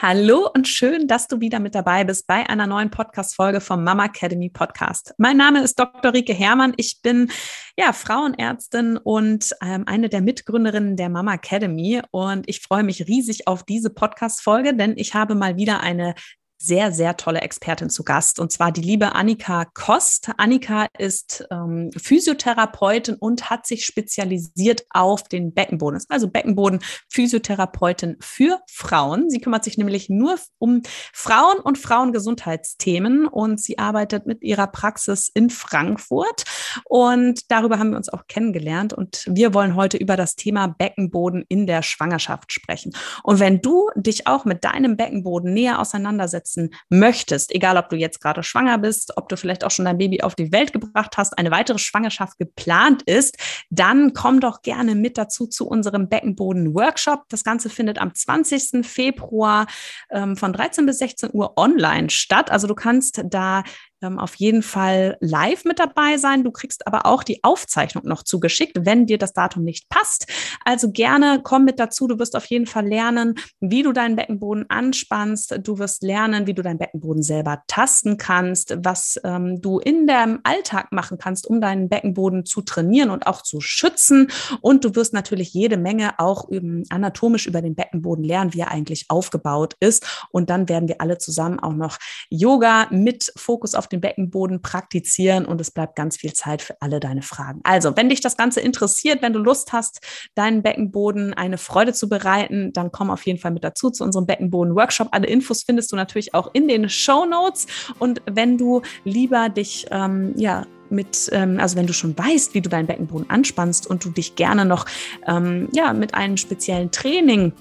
Hallo und schön, dass du wieder mit dabei bist bei einer neuen Podcast-Folge vom Mama Academy Podcast. Mein Name ist Dr. Rike Herrmann. Ich bin ja Frauenärztin und ähm, eine der Mitgründerinnen der Mama Academy. Und ich freue mich riesig auf diese Podcast-Folge, denn ich habe mal wieder eine sehr, sehr tolle Expertin zu Gast, und zwar die liebe Annika Kost. Annika ist ähm, Physiotherapeutin und hat sich spezialisiert auf den Beckenboden. Also Beckenboden-Physiotherapeutin für Frauen. Sie kümmert sich nämlich nur um Frauen und Frauengesundheitsthemen und sie arbeitet mit ihrer Praxis in Frankfurt. Und darüber haben wir uns auch kennengelernt. Und wir wollen heute über das Thema Beckenboden in der Schwangerschaft sprechen. Und wenn du dich auch mit deinem Beckenboden näher auseinandersetzt, umsetzen möchtest, egal ob du jetzt gerade schwanger bist, ob du vielleicht auch schon dein Baby auf die Welt gebracht hast, eine weitere Schwangerschaft geplant ist, dann komm doch gerne mit dazu zu unserem Beckenboden-Workshop. Das Ganze findet am 20. Februar ähm, von 13 bis 16 Uhr online statt. Also du kannst da ähm, auf jeden Fall live mit dabei sein. Du kriegst aber auch die Aufzeichnung noch zugeschickt, wenn dir das Datum nicht passt. Also gerne komm mit dazu. Du wirst auf jeden Fall lernen, wie du deinen Beckenboden anspannst. Du wirst lernen, wie du deinen Beckenboden selber tasten kannst, was ähm, du in deinem Alltag machen kannst, um deinen Beckenboden zu trainieren und auch zu schützen. Und du wirst natürlich jede Menge auch ähm, anatomisch über den Beckenboden lernen, wie er eigentlich aufgebaut ist. Und dann werden wir alle zusammen auch noch Yoga mit Fokus auf den Beckenboden praktizieren und es bleibt ganz viel Zeit für alle deine Fragen. Also, wenn dich das Ganze interessiert, wenn du Lust hast, deinen Beckenboden eine Freude zu bereiten, dann komm auf jeden Fall mit dazu zu unserem Beckenboden-Workshop. Alle Infos findest du natürlich auch in den Show Notes. Und wenn du lieber dich, ähm, ja, mit, ähm, also wenn du schon weißt, wie du deinen Beckenboden anspannst und du dich gerne noch ähm, ja, mit einem speziellen Training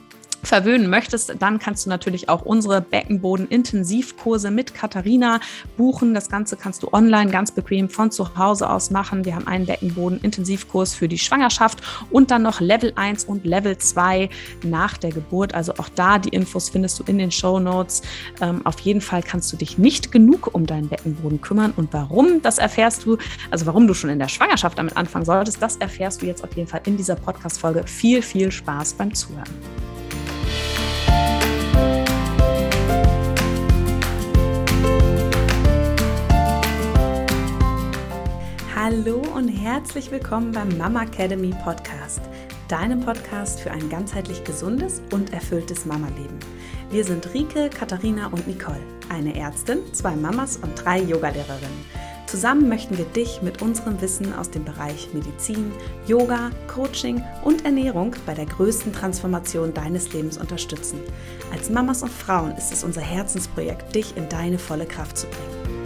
verwöhnen möchtest, dann kannst du natürlich auch unsere Beckenboden-Intensivkurse mit Katharina buchen. Das Ganze kannst du online ganz bequem von zu Hause aus machen. Wir haben einen Beckenboden-Intensivkurs für die Schwangerschaft und dann noch Level 1 und Level 2 nach der Geburt. Also auch da die Infos findest du in den Show Notes. Ähm, auf jeden Fall kannst du dich nicht genug um deinen Beckenboden kümmern und warum, das erfährst du, also warum du schon in der Schwangerschaft damit anfangen solltest, das erfährst du jetzt auf jeden Fall in dieser Podcast-Folge. Viel, viel Spaß beim Zuhören. Hallo und herzlich willkommen beim Mama Academy Podcast, deinem Podcast für ein ganzheitlich gesundes und erfülltes Mama-Leben. Wir sind Rike, Katharina und Nicole, eine Ärztin, zwei Mamas und drei Yogalehrerinnen. Zusammen möchten wir dich mit unserem Wissen aus dem Bereich Medizin, Yoga, Coaching und Ernährung bei der größten Transformation deines Lebens unterstützen. Als Mamas und Frauen ist es unser Herzensprojekt, dich in deine volle Kraft zu bringen.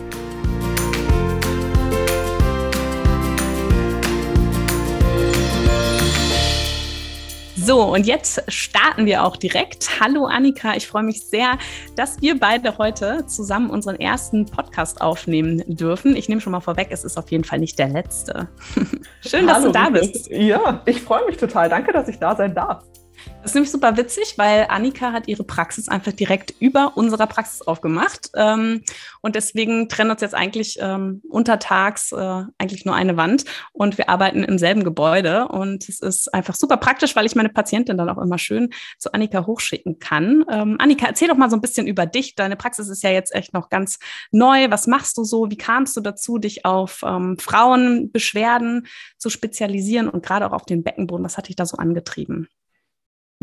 So, und jetzt starten wir auch direkt. Hallo Annika, ich freue mich sehr, dass wir beide heute zusammen unseren ersten Podcast aufnehmen dürfen. Ich nehme schon mal vorweg, es ist auf jeden Fall nicht der letzte. Schön, dass Hallo, du da bist. Ja, ich freue mich total. Danke, dass ich da sein darf. Das ist nämlich super witzig, weil Annika hat ihre Praxis einfach direkt über unserer Praxis aufgemacht. Ähm, und deswegen trennen uns jetzt eigentlich ähm, untertags äh, eigentlich nur eine Wand und wir arbeiten im selben Gebäude. Und es ist einfach super praktisch, weil ich meine Patientin dann auch immer schön zu Annika hochschicken kann. Ähm, Annika, erzähl doch mal so ein bisschen über dich. Deine Praxis ist ja jetzt echt noch ganz neu. Was machst du so? Wie kamst du dazu, dich auf ähm, Frauenbeschwerden zu spezialisieren und gerade auch auf den Beckenboden? Was hat dich da so angetrieben?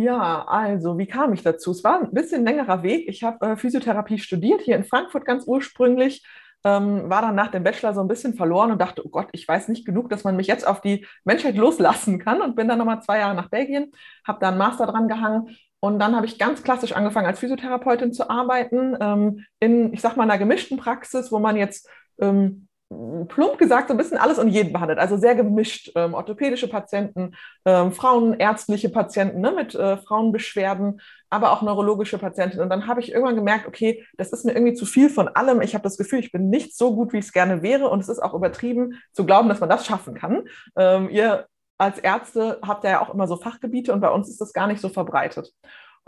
Ja, also wie kam ich dazu? Es war ein bisschen längerer Weg. Ich habe äh, Physiotherapie studiert, hier in Frankfurt ganz ursprünglich, ähm, war dann nach dem Bachelor so ein bisschen verloren und dachte, oh Gott, ich weiß nicht genug, dass man mich jetzt auf die Menschheit loslassen kann und bin dann nochmal zwei Jahre nach Belgien, habe da einen Master dran gehangen und dann habe ich ganz klassisch angefangen, als Physiotherapeutin zu arbeiten, ähm, in, ich sag mal, einer gemischten Praxis, wo man jetzt ähm, plump gesagt so ein bisschen alles und jeden behandelt, also sehr gemischt. Ähm, orthopädische Patienten, ähm, frauenärztliche Patienten ne, mit äh, Frauenbeschwerden, aber auch neurologische Patienten. Und dann habe ich irgendwann gemerkt, okay, das ist mir irgendwie zu viel von allem. Ich habe das Gefühl, ich bin nicht so gut, wie ich es gerne wäre. Und es ist auch übertrieben zu glauben, dass man das schaffen kann. Ähm, ihr als Ärzte habt ja auch immer so Fachgebiete und bei uns ist das gar nicht so verbreitet.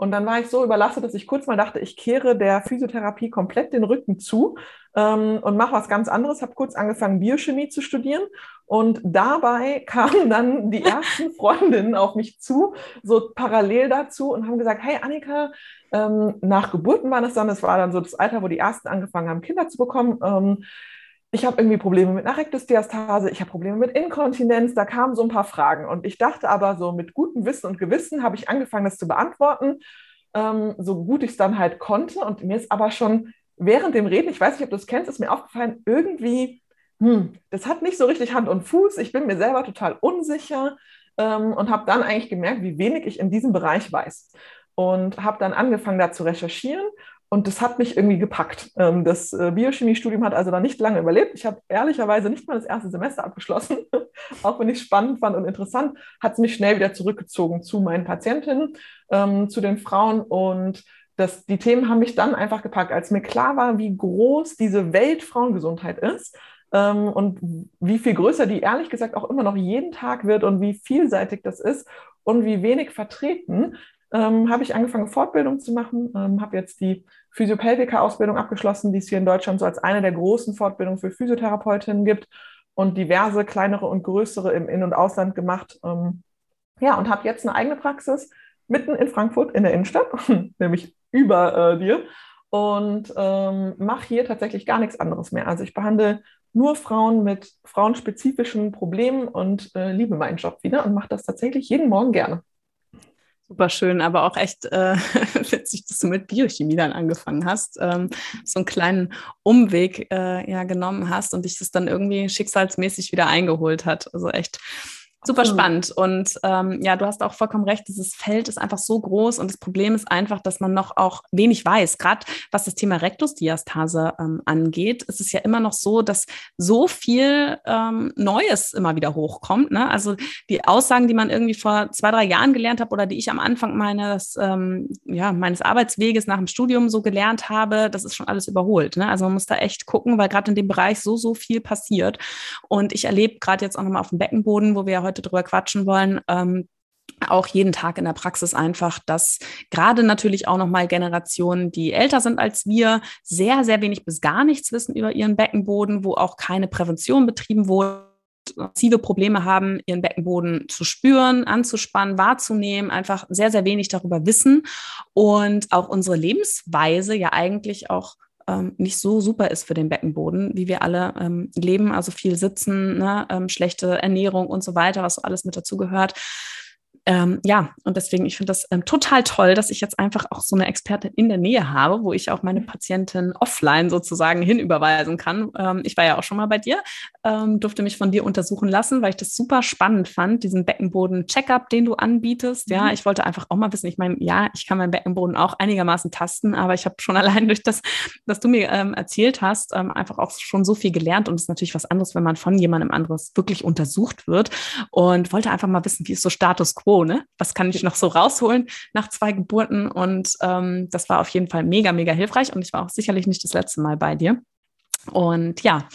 Und dann war ich so überlastet, dass ich kurz mal dachte, ich kehre der Physiotherapie komplett den Rücken zu ähm, und mache was ganz anderes. Habe kurz angefangen, Biochemie zu studieren. Und dabei kamen dann die ersten Freundinnen auf mich zu, so parallel dazu und haben gesagt, hey Annika, ähm, nach Geburten war das dann, das war dann so das Alter, wo die ersten angefangen haben, Kinder zu bekommen. Ähm, ich habe irgendwie Probleme mit einer ich habe Probleme mit Inkontinenz, da kamen so ein paar Fragen. Und ich dachte aber so mit gutem Wissen und Gewissen habe ich angefangen, das zu beantworten, ähm, so gut ich es dann halt konnte. Und mir ist aber schon während dem Reden, ich weiß nicht, ob du es kennst, ist mir aufgefallen, irgendwie, hm, das hat nicht so richtig Hand und Fuß. Ich bin mir selber total unsicher ähm, und habe dann eigentlich gemerkt, wie wenig ich in diesem Bereich weiß. Und habe dann angefangen, da zu recherchieren und das hat mich irgendwie gepackt. Ähm, das äh, Biochemiestudium hat also dann nicht lange überlebt. Ich habe ehrlicherweise nicht mal das erste Semester abgeschlossen. Auch wenn ich es spannend fand und interessant, hat es mich schnell wieder zurückgezogen zu meinen Patientinnen, ähm, zu den Frauen. Und das, die Themen haben mich dann einfach gepackt, als mir klar war, wie groß diese Welt Frauengesundheit ist. Ähm, und wie viel größer die ehrlich gesagt auch immer noch jeden Tag wird und wie vielseitig das ist und wie wenig vertreten, habe ich angefangen, Fortbildung zu machen, habe jetzt die Physiopelvika-Ausbildung abgeschlossen, die es hier in Deutschland so als eine der großen Fortbildungen für Physiotherapeutinnen gibt und diverse kleinere und größere im In- und Ausland gemacht. Ähm, ja, und habe jetzt eine eigene Praxis mitten in Frankfurt in der Innenstadt, nämlich über äh, dir und ähm, mache hier tatsächlich gar nichts anderes mehr. Also ich behandle nur Frauen mit frauenspezifischen Problemen und äh, liebe meinen Job wieder und mache das tatsächlich jeden Morgen gerne. Super schön, aber auch echt äh, witzig, dass du mit Biochemie dann angefangen hast, ähm, so einen kleinen Umweg äh, ja genommen hast und dich das dann irgendwie schicksalsmäßig wieder eingeholt hat. Also echt Super spannend. Und ähm, ja, du hast auch vollkommen recht, dieses Feld ist einfach so groß und das Problem ist einfach, dass man noch auch wenig weiß. Gerade was das Thema Rektusdiastase ähm, angeht, ist es ja immer noch so, dass so viel ähm, Neues immer wieder hochkommt. Ne? Also die Aussagen, die man irgendwie vor zwei, drei Jahren gelernt hat oder die ich am Anfang meines, ähm, ja, meines Arbeitsweges nach dem Studium so gelernt habe, das ist schon alles überholt. Ne? Also man muss da echt gucken, weil gerade in dem Bereich so, so viel passiert. Und ich erlebe gerade jetzt auch nochmal auf dem Beckenboden, wo wir ja heute heute drüber quatschen wollen, ähm, auch jeden Tag in der Praxis einfach, dass gerade natürlich auch nochmal Generationen, die älter sind als wir, sehr, sehr wenig bis gar nichts wissen über ihren Beckenboden, wo auch keine Prävention betrieben wurde massive Probleme haben, ihren Beckenboden zu spüren, anzuspannen, wahrzunehmen, einfach sehr, sehr wenig darüber wissen und auch unsere Lebensweise ja eigentlich auch ähm, nicht so super ist für den Beckenboden, wie wir alle ähm, leben, also viel sitzen, ne, ähm, schlechte Ernährung und so weiter, was so alles mit dazu gehört ähm, ja, und deswegen, ich finde das ähm, total toll, dass ich jetzt einfach auch so eine Expertin in der Nähe habe, wo ich auch meine mhm. Patientin offline sozusagen hinüberweisen kann. Ähm, ich war ja auch schon mal bei dir, ähm, durfte mich von dir untersuchen lassen, weil ich das super spannend fand, diesen Beckenboden-Checkup, den du anbietest. Ja, mhm. ich wollte einfach auch mal wissen, ich meine, ja, ich kann meinen Beckenboden auch einigermaßen tasten, aber ich habe schon allein durch das, was du mir ähm, erzählt hast, ähm, einfach auch schon so viel gelernt und es ist natürlich was anderes, wenn man von jemandem anderes wirklich untersucht wird und wollte einfach mal wissen, wie ist so Status quo quo, ne? Was kann ich noch so rausholen nach zwei Geburten? Und ähm, das war auf jeden Fall mega, mega hilfreich. Und ich war auch sicherlich nicht das letzte Mal bei dir. Und ja,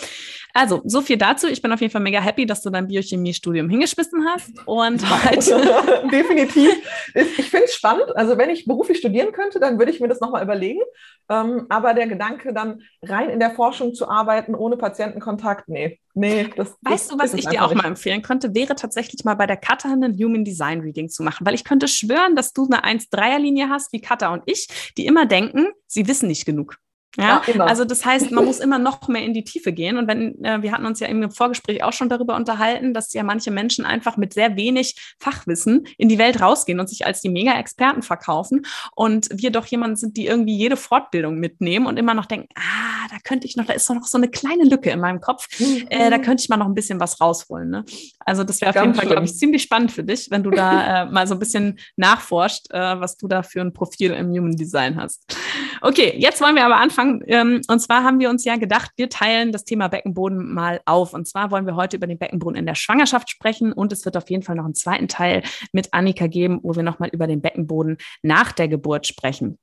also so viel dazu. Ich bin auf jeden Fall mega happy, dass du dein Biochemiestudium hingeschmissen hast. Und heute. Definitiv. Ich finde es spannend. Also wenn ich beruflich studieren könnte, dann würde ich mir das nochmal überlegen. Ähm, aber der Gedanke, dann rein in der Forschung zu arbeiten, ohne Patientenkontakt, nee. Nee, das, weißt das, du, was ich dir auch nicht. mal empfehlen könnte, wäre tatsächlich mal bei der Cutter ein Human Design Reading zu machen, weil ich könnte schwören, dass du eine 1-3er-Linie hast, wie Cutter und ich, die immer denken, sie wissen nicht genug. Ja, ja also das heißt, man muss immer noch mehr in die Tiefe gehen. Und wenn, äh, wir hatten uns ja im Vorgespräch auch schon darüber unterhalten, dass ja manche Menschen einfach mit sehr wenig Fachwissen in die Welt rausgehen und sich als die Mega-Experten verkaufen. Und wir doch jemanden sind, die irgendwie jede Fortbildung mitnehmen und immer noch denken, ah, da könnte ich noch, da ist doch noch so eine kleine Lücke in meinem Kopf. Mhm. Äh, da könnte ich mal noch ein bisschen was rausholen. Ne? Also das wäre auf jeden Fall, glaube ich, ziemlich spannend für dich, wenn du da äh, mal so ein bisschen nachforscht, äh, was du da für ein Profil im Human Design hast. Okay, jetzt wollen wir aber anfangen. Ähm, und zwar haben wir uns ja gedacht, wir teilen das Thema Beckenboden mal auf. Und zwar wollen wir heute über den Beckenboden in der Schwangerschaft sprechen. Und es wird auf jeden Fall noch einen zweiten Teil mit Annika geben, wo wir nochmal über den Beckenboden nach der Geburt sprechen.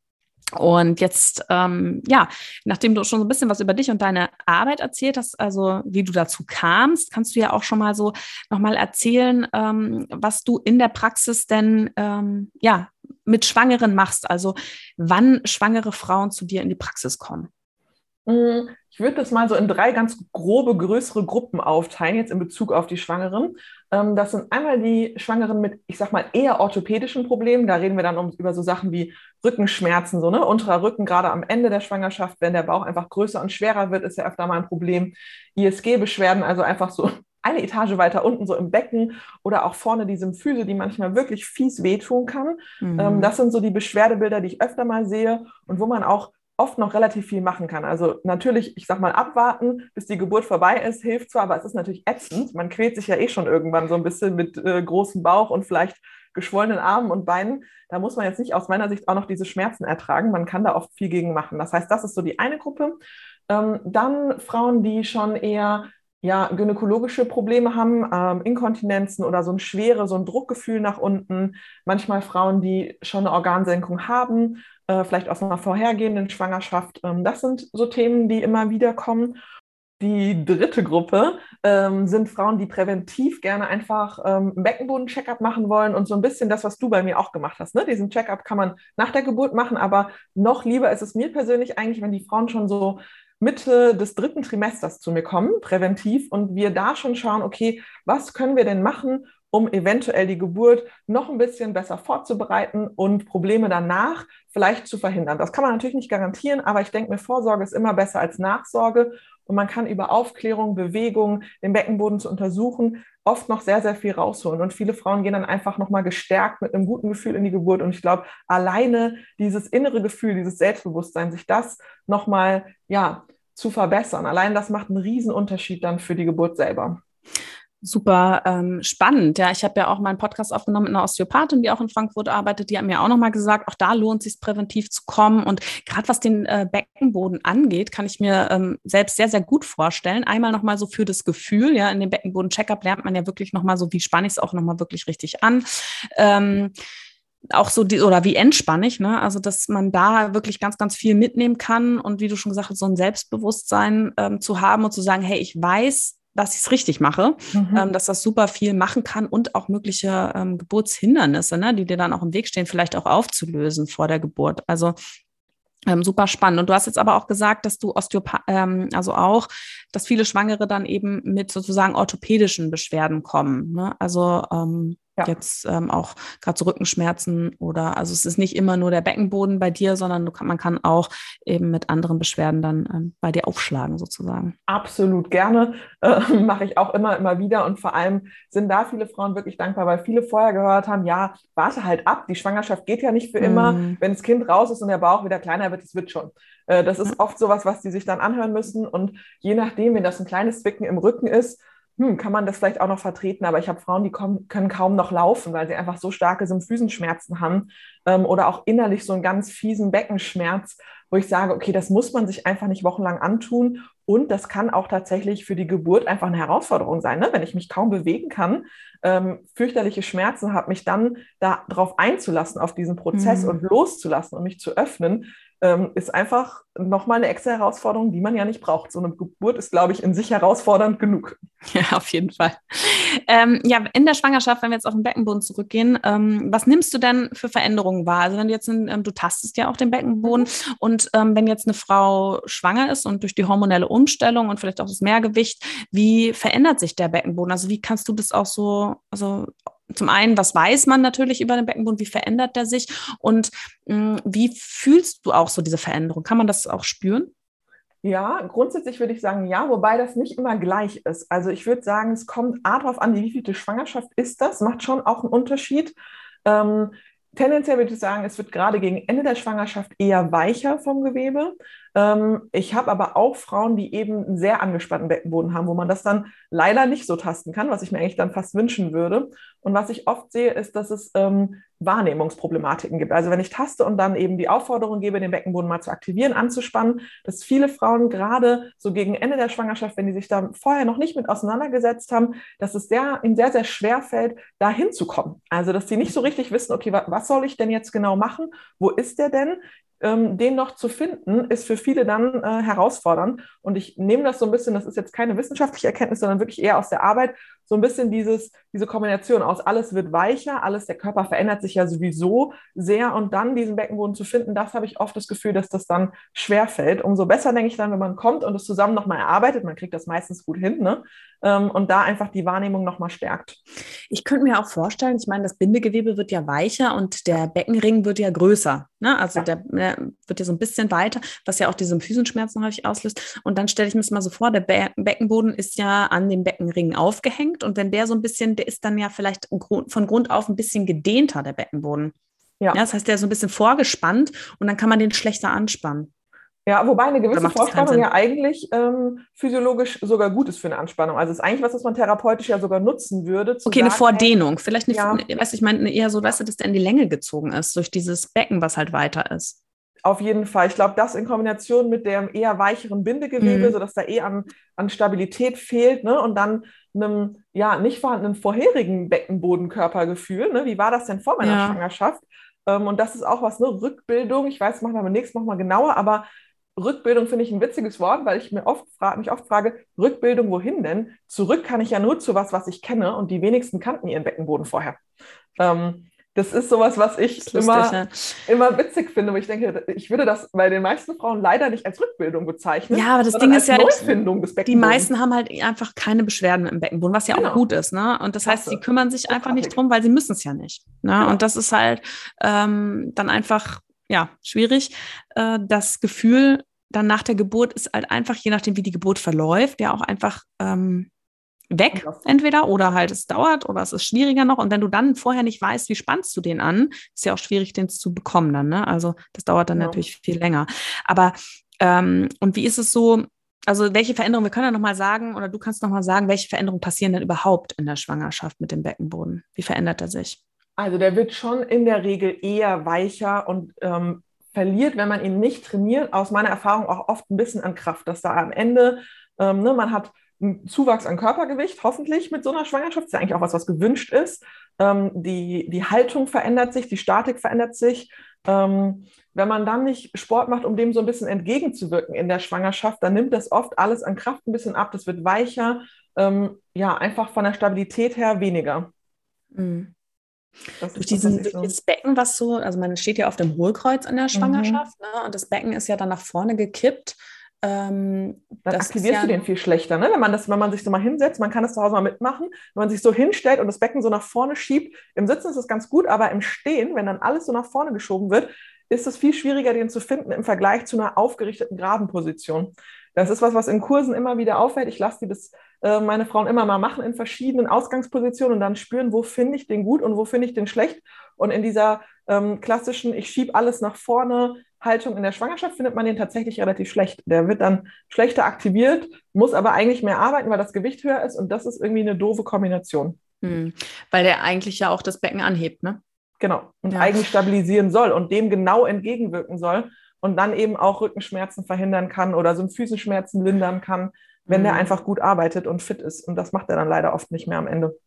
Und jetzt, ähm, ja, nachdem du schon so ein bisschen was über dich und deine Arbeit erzählt hast, also wie du dazu kamst, kannst du ja auch schon mal so nochmal erzählen, ähm, was du in der Praxis denn, ähm, ja, mit Schwangeren machst, also wann schwangere Frauen zu dir in die Praxis kommen? Mm, ich würde das mal so in drei ganz grobe, größere Gruppen aufteilen, jetzt in Bezug auf die Schwangeren. Ähm, das sind einmal die Schwangeren mit, ich sag mal, eher orthopädischen Problemen. Da reden wir dann um, über so Sachen wie Rückenschmerzen, so ne, unterer Rücken, gerade am Ende der Schwangerschaft, wenn der Bauch einfach größer und schwerer wird, ist ja öfter mal ein Problem. ISG-Beschwerden, also einfach so eine Etage weiter unten, so im Becken oder auch vorne die Symphyse, die manchmal wirklich fies wehtun kann. Mhm. Ähm, das sind so die Beschwerdebilder, die ich öfter mal sehe und wo man auch oft noch relativ viel machen kann. Also natürlich, ich sag mal, abwarten, bis die Geburt vorbei ist, hilft zwar, aber es ist natürlich ätzend. Man quält sich ja eh schon irgendwann so ein bisschen mit äh, großem Bauch und vielleicht geschwollenen Armen und Beinen. Da muss man jetzt nicht aus meiner Sicht auch noch diese Schmerzen ertragen. Man kann da oft viel gegen machen. Das heißt, das ist so die eine Gruppe. Ähm, dann Frauen, die schon eher ja, gynäkologische Probleme haben, ähm, Inkontinenzen oder so ein schwere, so ein Druckgefühl nach unten. Manchmal Frauen, die schon eine Organsenkung haben, äh, vielleicht aus einer vorhergehenden Schwangerschaft. Ähm, das sind so Themen, die immer wieder kommen. Die dritte Gruppe ähm, sind Frauen, die präventiv gerne einfach ähm, Beckenboden-Checkup machen wollen und so ein bisschen das, was du bei mir auch gemacht hast. Ne? Diesen Checkup kann man nach der Geburt machen, aber noch lieber ist es mir persönlich eigentlich, wenn die Frauen schon so Mitte des dritten Trimesters zu mir kommen, präventiv, und wir da schon schauen, okay, was können wir denn machen, um eventuell die Geburt noch ein bisschen besser vorzubereiten und Probleme danach vielleicht zu verhindern. Das kann man natürlich nicht garantieren, aber ich denke mir, Vorsorge ist immer besser als Nachsorge und man kann über Aufklärung, Bewegung, den Beckenboden zu untersuchen, oft noch sehr, sehr viel rausholen. Und viele Frauen gehen dann einfach nochmal gestärkt mit einem guten Gefühl in die Geburt. Und ich glaube, alleine dieses innere Gefühl, dieses Selbstbewusstsein, sich das nochmal, ja, zu verbessern. Allein das macht einen Riesenunterschied dann für die Geburt selber. Super ähm, spannend. Ja, ich habe ja auch meinen Podcast aufgenommen mit einer Osteopathin, die auch in Frankfurt arbeitet. Die hat mir auch nochmal gesagt, auch da lohnt es sich präventiv zu kommen. Und gerade was den äh, Beckenboden angeht, kann ich mir ähm, selbst sehr, sehr gut vorstellen. Einmal nochmal so für das Gefühl, ja, in dem Beckenboden-Checkup lernt man ja wirklich nochmal so, wie spanne ich es auch nochmal wirklich richtig an. Ähm, auch so die, oder wie entspanne ich, ne? Also, dass man da wirklich ganz, ganz viel mitnehmen kann und wie du schon gesagt hast, so ein Selbstbewusstsein ähm, zu haben und zu sagen, hey, ich weiß, dass ich es richtig mache, mhm. ähm, dass das super viel machen kann und auch mögliche ähm, Geburtshindernisse, ne, die dir dann auch im Weg stehen, vielleicht auch aufzulösen vor der Geburt. Also ähm, super spannend. Und du hast jetzt aber auch gesagt, dass du Osteopath, ähm, also auch, dass viele Schwangere dann eben mit sozusagen orthopädischen Beschwerden kommen. Ne? Also ähm, ja. Jetzt ähm, auch gerade so Rückenschmerzen oder also es ist nicht immer nur der Beckenboden bei dir, sondern kann, man kann auch eben mit anderen Beschwerden dann ähm, bei dir aufschlagen sozusagen. Absolut gerne, äh, mache ich auch immer, immer wieder und vor allem sind da viele Frauen wirklich dankbar, weil viele vorher gehört haben, ja, warte halt ab, die Schwangerschaft geht ja nicht für immer, mhm. wenn das Kind raus ist und der Bauch wieder kleiner wird, das wird schon. Äh, das ist oft sowas, was die sich dann anhören müssen und je nachdem, wenn das ein kleines Zwicken im Rücken ist, hm, kann man das vielleicht auch noch vertreten, aber ich habe Frauen, die kommen, können kaum noch laufen, weil sie einfach so starke Symphysenschmerzen haben ähm, oder auch innerlich so einen ganz fiesen Beckenschmerz, wo ich sage, okay, das muss man sich einfach nicht wochenlang antun und das kann auch tatsächlich für die Geburt einfach eine Herausforderung sein, ne? wenn ich mich kaum bewegen kann, ähm, fürchterliche Schmerzen habe, mich dann darauf einzulassen, auf diesen Prozess mhm. und loszulassen und mich zu öffnen, ähm, ist einfach nochmal eine extra Herausforderung, die man ja nicht braucht. So eine Geburt ist, glaube ich, in sich herausfordernd genug. Ja, auf jeden Fall. Ähm, ja, in der Schwangerschaft, wenn wir jetzt auf den Beckenboden zurückgehen, ähm, was nimmst du denn für Veränderungen wahr? Also wenn du jetzt, in, ähm, du tastest ja auch den Beckenboden und ähm, wenn jetzt eine Frau schwanger ist und durch die hormonelle Umstellung und vielleicht auch das Mehrgewicht, wie verändert sich der Beckenboden? Also wie kannst du das auch so, also zum einen, was weiß man natürlich über den Beckenboden, wie verändert der sich und mh, hm, wie fühlst du auch so diese Veränderung? Kann man das auch spüren? Ja, grundsätzlich würde ich sagen, ja, wobei das nicht immer gleich ist. Also ich würde sagen, es kommt A darauf an, wie viele Schwangerschaft ist das, macht schon auch einen Unterschied. Ähm, tendenziell würde ich sagen, es wird gerade gegen Ende der Schwangerschaft eher weicher vom Gewebe. Ähm, ich habe aber auch Frauen, die eben einen sehr angespannten Beckenboden haben, wo man das dann leider nicht so tasten kann, was ich mir eigentlich dann fast wünschen würde. Und was ich oft sehe, ist, dass es ähm, Wahrnehmungsproblematiken gibt. Also wenn ich taste und dann eben die Aufforderung gebe, den Beckenboden mal zu aktivieren, anzuspannen, dass viele Frauen gerade so gegen Ende der Schwangerschaft, wenn die sich da vorher noch nicht mit auseinandergesetzt haben, dass es sehr, ihnen sehr, sehr schwer fällt, da hinzukommen. Also dass sie nicht so richtig wissen, okay, was soll ich denn jetzt genau machen? Wo ist der denn? Ähm, den noch zu finden, ist für viele dann äh, herausfordernd. Und ich nehme das so ein bisschen, das ist jetzt keine wissenschaftliche Erkenntnis, sondern wirklich eher aus der Arbeit, so ein bisschen dieses, diese Kombination aus, alles wird weicher, alles, der Körper verändert sich ja sowieso sehr und dann diesen Beckenboden zu finden, das habe ich oft das Gefühl, dass das dann schwer fällt. Umso besser, denke ich dann, wenn man kommt und es zusammen nochmal erarbeitet, man kriegt das meistens gut hin, ne? Ähm, und da einfach die Wahrnehmung nochmal stärkt. Ich könnte mir auch vorstellen, ich meine, das Bindegewebe wird ja weicher und der Beckenring wird ja größer. Ne? Also ja. der, der, wird ja so ein bisschen weiter, was ja auch diese Symphysenschmerzen häufig auslöst. Und dann stelle ich mir das mal so vor, der Be Beckenboden ist ja an den Beckenring aufgehängt und wenn der so ein bisschen, der ist dann ja vielleicht von Grund auf ein bisschen gedehnter, der Beckenboden. Ja. ja das heißt, der ist so ein bisschen vorgespannt und dann kann man den schlechter anspannen. Ja, wobei eine gewisse Vorspannung ja eigentlich ähm, physiologisch sogar gut ist für eine Anspannung. Also es ist eigentlich was, was man therapeutisch ja sogar nutzen würde. okay, sagen, eine Vordehnung. Vielleicht eine, ja. weißt du, ich meine eher so, weißt du, dass der in die Länge gezogen ist durch dieses Becken, was halt weiter ist. Auf jeden Fall. Ich glaube, das in Kombination mit dem eher weicheren Bindegewebe, mhm. sodass da eh an, an Stabilität fehlt, ne? Und dann einem ja nicht vorhandenen vorherigen Beckenbodenkörpergefühl. Ne? Wie war das denn vor meiner ja. Schwangerschaft? Ähm, und das ist auch was, ne? Rückbildung. Ich weiß, machen wir beim nächsten Mal genauer, aber Rückbildung finde ich ein witziges Wort, weil ich mir oft frage, mich oft frage, Rückbildung wohin denn? Zurück kann ich ja nur zu was, was ich kenne und die wenigsten kannten ihren Beckenboden vorher. Ähm, das ist sowas, was ich immer, lustig, ja. immer witzig finde. ich denke, ich würde das bei den meisten Frauen leider nicht als Rückbildung bezeichnen. Ja, aber das Ding ist ja, die meisten haben halt einfach keine Beschwerden im Beckenboden, was ja genau. auch gut ist. Ne? Und das heißt, sie kümmern sich einfach nicht drum, weil sie müssen es ja nicht. Ne? Genau. Und das ist halt ähm, dann einfach ja, schwierig. Äh, das Gefühl dann nach der Geburt ist halt einfach, je nachdem, wie die Geburt verläuft, ja auch einfach ähm, weg, entweder oder halt es dauert oder es ist schwieriger noch. Und wenn du dann vorher nicht weißt, wie spannst du den an, ist ja auch schwierig, den zu bekommen dann. Ne? Also das dauert dann ja. natürlich viel länger. Aber ähm, und wie ist es so? Also welche Veränderungen, wir können ja nochmal sagen, oder du kannst nochmal sagen, welche Veränderungen passieren denn überhaupt in der Schwangerschaft mit dem Beckenboden? Wie verändert er sich? Also der wird schon in der Regel eher weicher und ähm, verliert, wenn man ihn nicht trainiert, aus meiner Erfahrung auch oft ein bisschen an Kraft, dass da am Ende, ähm, ne, man hat Zuwachs an Körpergewicht, hoffentlich mit so einer Schwangerschaft, das ist ja eigentlich auch was, was gewünscht ist. Ähm, die, die Haltung verändert sich, die Statik verändert sich. Ähm, wenn man dann nicht Sport macht, um dem so ein bisschen entgegenzuwirken in der Schwangerschaft, dann nimmt das oft alles an Kraft ein bisschen ab, das wird weicher, ähm, ja, einfach von der Stabilität her weniger. Mhm. Das durch, diesen, durch dieses Becken, was so, also man steht ja auf dem Hohlkreuz in der mhm. Schwangerschaft mhm. ne, und das Becken ist ja dann nach vorne gekippt. Ähm, dann aktivierst ja, du den viel schlechter, ne? wenn, man das, wenn man sich so mal hinsetzt, man kann das zu Hause mal mitmachen, wenn man sich so hinstellt und das Becken so nach vorne schiebt, im Sitzen ist das ganz gut, aber im Stehen, wenn dann alles so nach vorne geschoben wird, ist es viel schwieriger, den zu finden im Vergleich zu einer aufgerichteten Grabenposition. Das ist was, was in Kursen immer wieder auffällt. Ich lasse die das äh, meine Frauen immer mal machen in verschiedenen Ausgangspositionen und dann spüren, wo finde ich den gut und wo finde ich den schlecht. Und in dieser ähm, klassischen, ich schiebe alles nach vorne Haltung in der Schwangerschaft findet man den tatsächlich relativ schlecht. Der wird dann schlechter aktiviert, muss aber eigentlich mehr arbeiten, weil das Gewicht höher ist und das ist irgendwie eine doofe Kombination. Hm, weil der eigentlich ja auch das Becken anhebt, ne? Genau. Und ja. eigentlich stabilisieren soll und dem genau entgegenwirken soll und dann eben auch Rückenschmerzen verhindern kann oder so Füßenschmerzen lindern kann wenn mhm. der einfach gut arbeitet und fit ist. Und das macht er dann leider oft nicht mehr am Ende.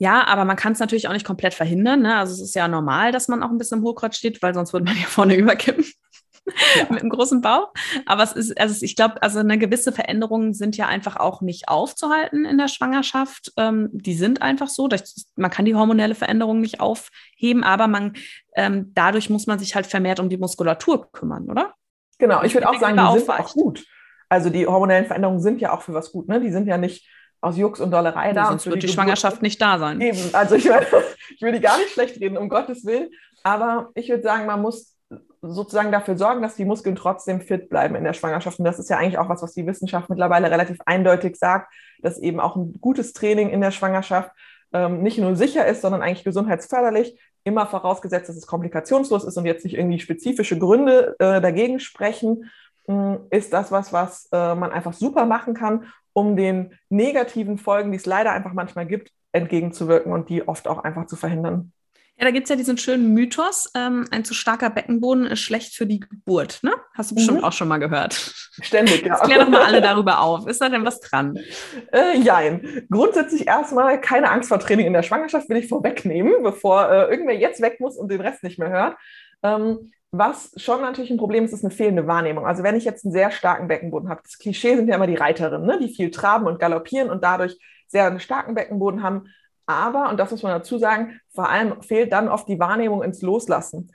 Ja, aber man kann es natürlich auch nicht komplett verhindern. Ne? Also es ist ja normal, dass man auch ein bisschen im Hochkreuz steht, weil sonst würde man ja vorne überkippen. Ja. mit einem großen Bauch. Aber es ist, also ich glaube, also eine gewisse Veränderungen sind ja einfach auch nicht aufzuhalten in der Schwangerschaft. Ähm, die sind einfach so. Das, man kann die hormonelle Veränderung nicht aufheben, aber man ähm, dadurch muss man sich halt vermehrt um die Muskulatur kümmern, oder? Genau, ich würde auch sagen, die sind auch gut. Also die hormonellen Veränderungen sind ja auch für was gut. Ne? Die sind ja nicht aus Jux und Dollerei da. Sonst wird die, die Schwangerschaft nicht da sein. Eben. Also ich, ich will die gar nicht schlecht reden, um Gottes Willen. Aber ich würde sagen, man muss sozusagen dafür sorgen, dass die Muskeln trotzdem fit bleiben in der Schwangerschaft. Und das ist ja eigentlich auch was, was die Wissenschaft mittlerweile relativ eindeutig sagt, dass eben auch ein gutes Training in der Schwangerschaft ähm, nicht nur sicher ist, sondern eigentlich gesundheitsförderlich, immer vorausgesetzt, dass es komplikationslos ist und jetzt nicht irgendwie spezifische Gründe äh, dagegen sprechen ist das was, was äh, man einfach super machen kann, um den negativen Folgen, die es leider einfach manchmal gibt, entgegenzuwirken und die oft auch einfach zu verhindern. Ja, da gibt es ja diesen schönen Mythos, ähm, ein zu starker Beckenboden ist schlecht für die Geburt. Ne? Hast du bestimmt mhm. auch schon mal gehört. Ständig, ja. klär doch mal alle darüber auf. Ist da denn was dran? Äh, jein. Grundsätzlich erstmal keine Angst vor Training in der Schwangerschaft will ich vorwegnehmen, bevor äh, irgendwer jetzt weg muss und den Rest nicht mehr hört. Ähm, was schon natürlich ein Problem ist, ist eine fehlende Wahrnehmung. Also wenn ich jetzt einen sehr starken Beckenboden habe, das Klischee sind ja immer die Reiterinnen, ne? die viel traben und galoppieren und dadurch sehr starken Beckenboden haben. Aber, und das muss man dazu sagen, vor allem fehlt dann oft die Wahrnehmung ins Loslassen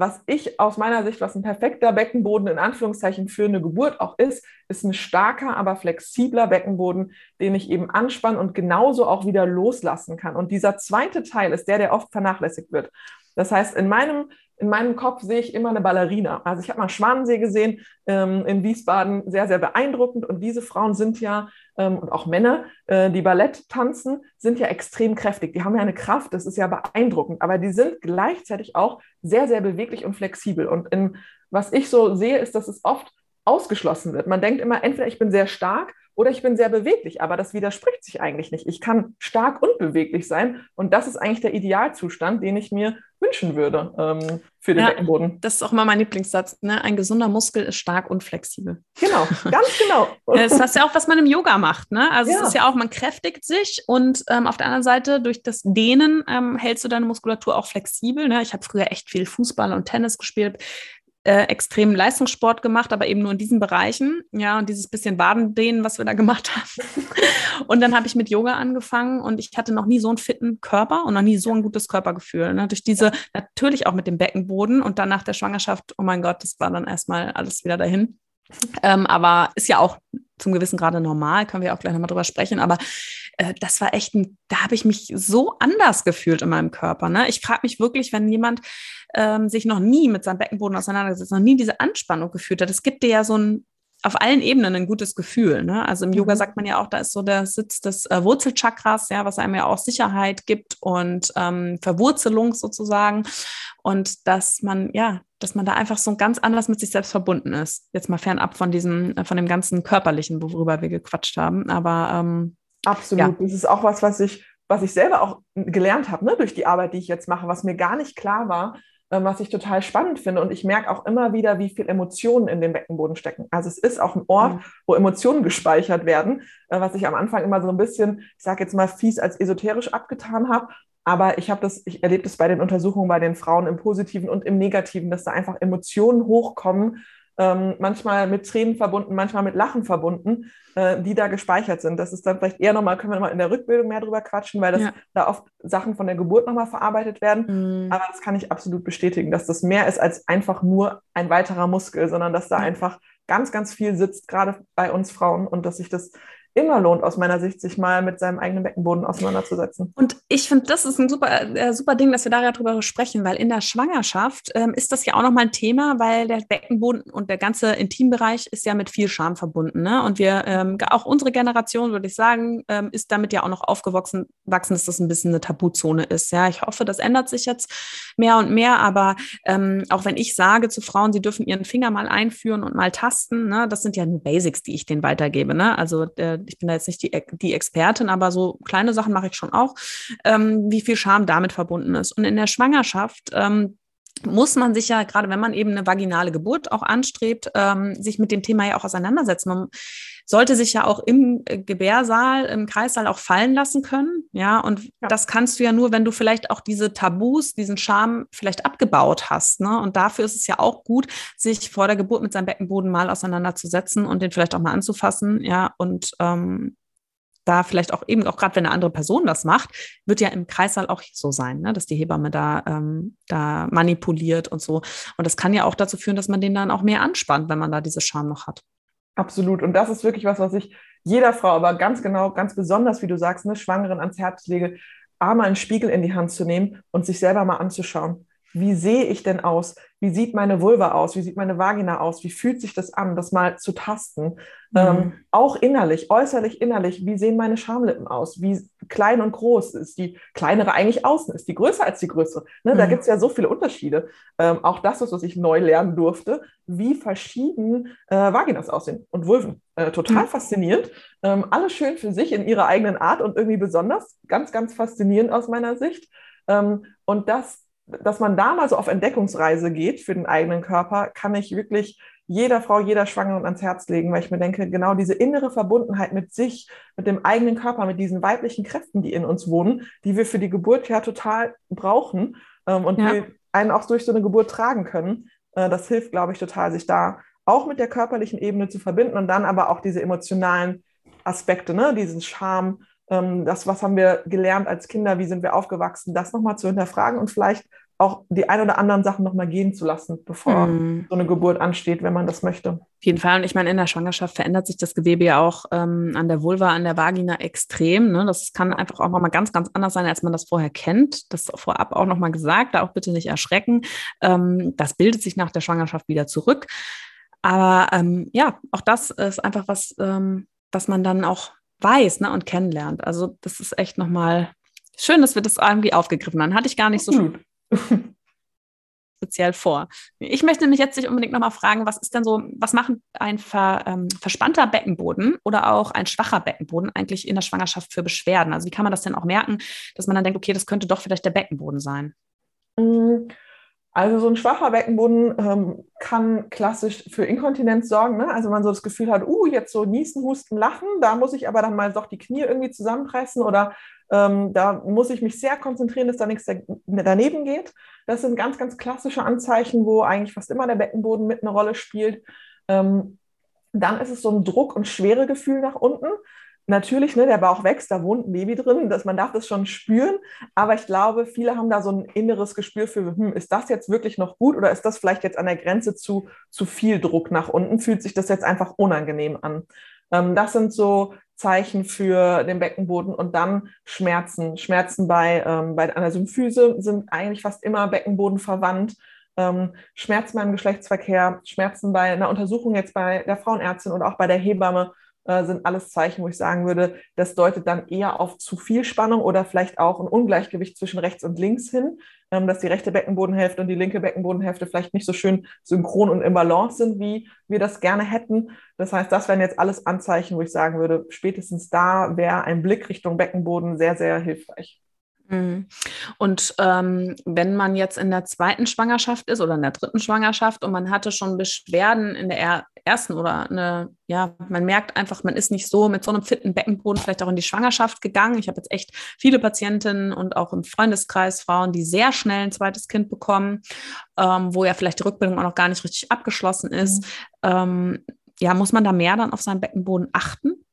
was ich aus meiner Sicht, was ein perfekter Beckenboden in Anführungszeichen für eine Geburt auch ist, ist ein starker, aber flexibler Beckenboden, den ich eben anspannen und genauso auch wieder loslassen kann. Und dieser zweite Teil ist der, der oft vernachlässigt wird. Das heißt, in meinem in meinem Kopf sehe ich immer eine Ballerina. Also ich habe mal Schwanensee gesehen ähm, in Wiesbaden, sehr, sehr beeindruckend. Und diese Frauen sind ja, ähm, und auch Männer, äh, die Ballett tanzen, sind ja extrem kräftig. Die haben ja eine Kraft, das ist ja beeindruckend. Aber die sind gleichzeitig auch sehr, sehr beweglich und flexibel. Und in, was ich so sehe, ist, dass es oft ausgeschlossen wird. Man denkt immer, entweder ich bin sehr stark oder ich bin sehr beweglich, aber das widerspricht sich eigentlich nicht. Ich kann stark und beweglich sein und das ist eigentlich der Idealzustand, den ich mir wünschen würde ähm, für den ja, Beckenboden. Das ist auch immer mein Lieblingssatz. Ne? Ein gesunder Muskel ist stark und flexibel. Genau, ganz genau. das ist ja auch, was man im Yoga macht. Ne? Also ja. es ist ja auch, man kräftigt sich und ähm, auf der anderen Seite durch das Dehnen ähm, hältst du deine Muskulatur auch flexibel. Ne? Ich habe früher echt viel Fußball und Tennis gespielt äh, extremen Leistungssport gemacht, aber eben nur in diesen Bereichen. Ja, und dieses bisschen Wadendehnen, was wir da gemacht haben. und dann habe ich mit Yoga angefangen und ich hatte noch nie so einen fitten Körper und noch nie so ein gutes Körpergefühl. Ne? Durch diese, natürlich auch mit dem Beckenboden und dann nach der Schwangerschaft, oh mein Gott, das war dann erstmal alles wieder dahin. Ähm, aber ist ja auch zum gewissen Grade normal, können wir auch gleich nochmal drüber sprechen. Aber äh, das war echt, ein, da habe ich mich so anders gefühlt in meinem Körper. Ne? Ich frage mich wirklich, wenn jemand ähm, sich noch nie mit seinem Beckenboden auseinandergesetzt, noch nie diese Anspannung gefühlt hat. Es gibt dir ja so ein auf allen Ebenen ein gutes Gefühl. Ne? Also im Yoga mhm. sagt man ja auch, da ist so der Sitz des äh, Wurzelchakras, ja, was einem ja auch Sicherheit gibt und ähm, Verwurzelung sozusagen. Und dass man, ja, dass man da einfach so ganz anders mit sich selbst verbunden ist. Jetzt mal fernab von diesem, äh, von dem ganzen Körperlichen, worüber wir gequatscht haben. Aber ähm, absolut. Ja. Das ist auch was, was ich, was ich selber auch gelernt habe, ne, durch die Arbeit, die ich jetzt mache, was mir gar nicht klar war, was ich total spannend finde. Und ich merke auch immer wieder, wie viel Emotionen in dem Beckenboden stecken. Also es ist auch ein Ort, mhm. wo Emotionen gespeichert werden, äh, was ich am Anfang immer so ein bisschen, ich sage jetzt mal fies als esoterisch abgetan habe. Aber ich habe das, ich erlebe das bei den Untersuchungen bei den Frauen im Positiven und im Negativen, dass da einfach Emotionen hochkommen, ähm, manchmal mit Tränen verbunden, manchmal mit Lachen verbunden, äh, die da gespeichert sind. Das ist dann vielleicht eher nochmal, können wir mal in der Rückbildung mehr drüber quatschen, weil das ja. da oft Sachen von der Geburt nochmal verarbeitet werden. Mhm. Aber das kann ich absolut bestätigen, dass das mehr ist als einfach nur ein weiterer Muskel, sondern dass da einfach ganz, ganz viel sitzt, gerade bei uns Frauen und dass sich das immer lohnt, aus meiner Sicht, sich mal mit seinem eigenen Beckenboden auseinanderzusetzen. Und ich finde, das ist ein super, äh, super Ding, dass wir darüber sprechen, weil in der Schwangerschaft ähm, ist das ja auch nochmal ein Thema, weil der Beckenboden und der ganze Intimbereich ist ja mit viel Scham verbunden. Ne? Und wir, ähm, auch unsere Generation, würde ich sagen, ähm, ist damit ja auch noch aufgewachsen, wachsen, dass das ein bisschen eine Tabuzone ist. Ja, ich hoffe, das ändert sich jetzt mehr und mehr, aber ähm, auch wenn ich sage zu Frauen, sie dürfen ihren Finger mal einführen und mal tasten, ne? das sind ja nur Basics, die ich denen weitergebe. Ne? Also der, ich bin da jetzt nicht die, die Expertin, aber so kleine Sachen mache ich schon auch, ähm, wie viel Scham damit verbunden ist. Und in der Schwangerschaft ähm, muss man sich ja, gerade wenn man eben eine vaginale Geburt auch anstrebt, ähm, sich mit dem Thema ja auch auseinandersetzen. Man sollte sich ja auch im äh, Gebärsaal, im Kreissaal auch fallen lassen können. Ja, und ja. das kannst du ja nur, wenn du vielleicht auch diese Tabus, diesen Charme vielleicht abgebaut hast. Ne? Und dafür ist es ja auch gut, sich vor der Geburt mit seinem Beckenboden mal auseinanderzusetzen und den vielleicht auch mal anzufassen. Ja, und ähm, da vielleicht auch eben, auch gerade wenn eine andere Person das macht, wird ja im Kreissaal auch so sein, ne? dass die Hebamme da, ähm, da manipuliert und so. Und das kann ja auch dazu führen, dass man den dann auch mehr anspannt, wenn man da diese Scham noch hat. Absolut. Und das ist wirklich was, was ich jeder Frau, aber ganz genau, ganz besonders, wie du sagst, ne, Schwangeren ans Herz lege, einmal einen Spiegel in die Hand zu nehmen und sich selber mal anzuschauen wie sehe ich denn aus? Wie sieht meine Vulva aus? Wie sieht meine Vagina aus? Wie fühlt sich das an, das mal zu tasten? Mhm. Ähm, auch innerlich, äußerlich, innerlich, wie sehen meine Schamlippen aus? Wie klein und groß ist die kleinere eigentlich außen? Ist die größer als die größere? Ne, mhm. Da gibt es ja so viele Unterschiede. Ähm, auch das ist, was ich neu lernen durfte, wie verschieden äh, Vaginas aussehen und Vulven. Äh, total mhm. faszinierend. Ähm, alles schön für sich in ihrer eigenen Art und irgendwie besonders. Ganz, ganz faszinierend aus meiner Sicht. Ähm, und das dass man da mal so auf Entdeckungsreise geht für den eigenen Körper, kann ich wirklich jeder Frau, jeder Schwangeren ans Herz legen, weil ich mir denke, genau diese innere Verbundenheit mit sich, mit dem eigenen Körper, mit diesen weiblichen Kräften, die in uns wohnen, die wir für die Geburt ja total brauchen ähm, und ja. die einen auch durch so eine Geburt tragen können, äh, das hilft, glaube ich, total, sich da auch mit der körperlichen Ebene zu verbinden und dann aber auch diese emotionalen Aspekte, ne, diesen Charme das, was haben wir gelernt als Kinder, wie sind wir aufgewachsen, das nochmal zu hinterfragen und vielleicht auch die ein oder anderen Sachen nochmal gehen zu lassen, bevor mm. so eine Geburt ansteht, wenn man das möchte. Auf jeden Fall. Und ich meine, in der Schwangerschaft verändert sich das Gewebe ja auch ähm, an der Vulva, an der Vagina extrem. Ne? Das kann einfach auch nochmal ganz, ganz anders sein, als man das vorher kennt. Das vorab auch nochmal gesagt, da auch bitte nicht erschrecken. Ähm, das bildet sich nach der Schwangerschaft wieder zurück. Aber ähm, ja, auch das ist einfach was, ähm, was man dann auch weiß ne, und kennenlernt. Also das ist echt nochmal schön, dass wir das irgendwie aufgegriffen haben. Hatte ich gar nicht so speziell vor. Ich möchte nämlich jetzt nicht unbedingt nochmal fragen, was ist denn so, was macht ein ver, ähm, verspannter Beckenboden oder auch ein schwacher Beckenboden eigentlich in der Schwangerschaft für Beschwerden? Also wie kann man das denn auch merken, dass man dann denkt, okay, das könnte doch vielleicht der Beckenboden sein? Mhm. Also so ein schwacher Beckenboden ähm, kann klassisch für Inkontinenz sorgen. Ne? Also man so das Gefühl hat, uh, jetzt so niesen, husten, lachen, da muss ich aber dann mal doch die Knie irgendwie zusammenpressen oder ähm, da muss ich mich sehr konzentrieren, dass da nichts daneben geht. Das sind ganz, ganz klassische Anzeichen, wo eigentlich fast immer der Beckenboden mit eine Rolle spielt. Ähm, dann ist es so ein Druck- und Schweregefühl nach unten natürlich, ne, der Bauch wächst, da wohnt ein Baby drin, dass man darf das schon spüren. Aber ich glaube, viele haben da so ein inneres Gespür für, hm, ist das jetzt wirklich noch gut oder ist das vielleicht jetzt an der Grenze zu, zu viel Druck nach unten? Fühlt sich das jetzt einfach unangenehm an? Ähm, das sind so Zeichen für den Beckenboden und dann Schmerzen. Schmerzen bei, ähm, bei einer Symphyse sind eigentlich fast immer Beckenboden verwandt. Ähm, Schmerzen beim Geschlechtsverkehr, Schmerzen bei einer Untersuchung jetzt bei der Frauenärztin und auch bei der Hebamme äh, sind alles Zeichen, wo ich sagen würde, das deutet dann eher auf zu viel Spannung oder vielleicht auch ein Ungleichgewicht zwischen rechts und links hin, ähm, dass die rechte Beckenbodenhälfte und die linke Beckenbodenhälfte vielleicht nicht so schön synchron und im Balance sind, wie wir das gerne hätten. Das heißt, das wären jetzt alles Anzeichen, wo ich sagen würde, spätestens da wäre ein Blick Richtung Beckenboden sehr, sehr hilfreich. Mhm. Und ähm, wenn man jetzt in der zweiten Schwangerschaft ist oder in der dritten Schwangerschaft und man hatte schon Beschwerden in der ersten oder eine, ja, man merkt einfach, man ist nicht so mit so einem fitten Beckenboden vielleicht auch in die Schwangerschaft gegangen. Ich habe jetzt echt viele Patientinnen und auch im Freundeskreis Frauen, die sehr schnell ein zweites Kind bekommen, ähm, wo ja vielleicht die Rückbildung auch noch gar nicht richtig abgeschlossen ist. Mhm. Ähm, ja, muss man da mehr dann auf seinen Beckenboden achten?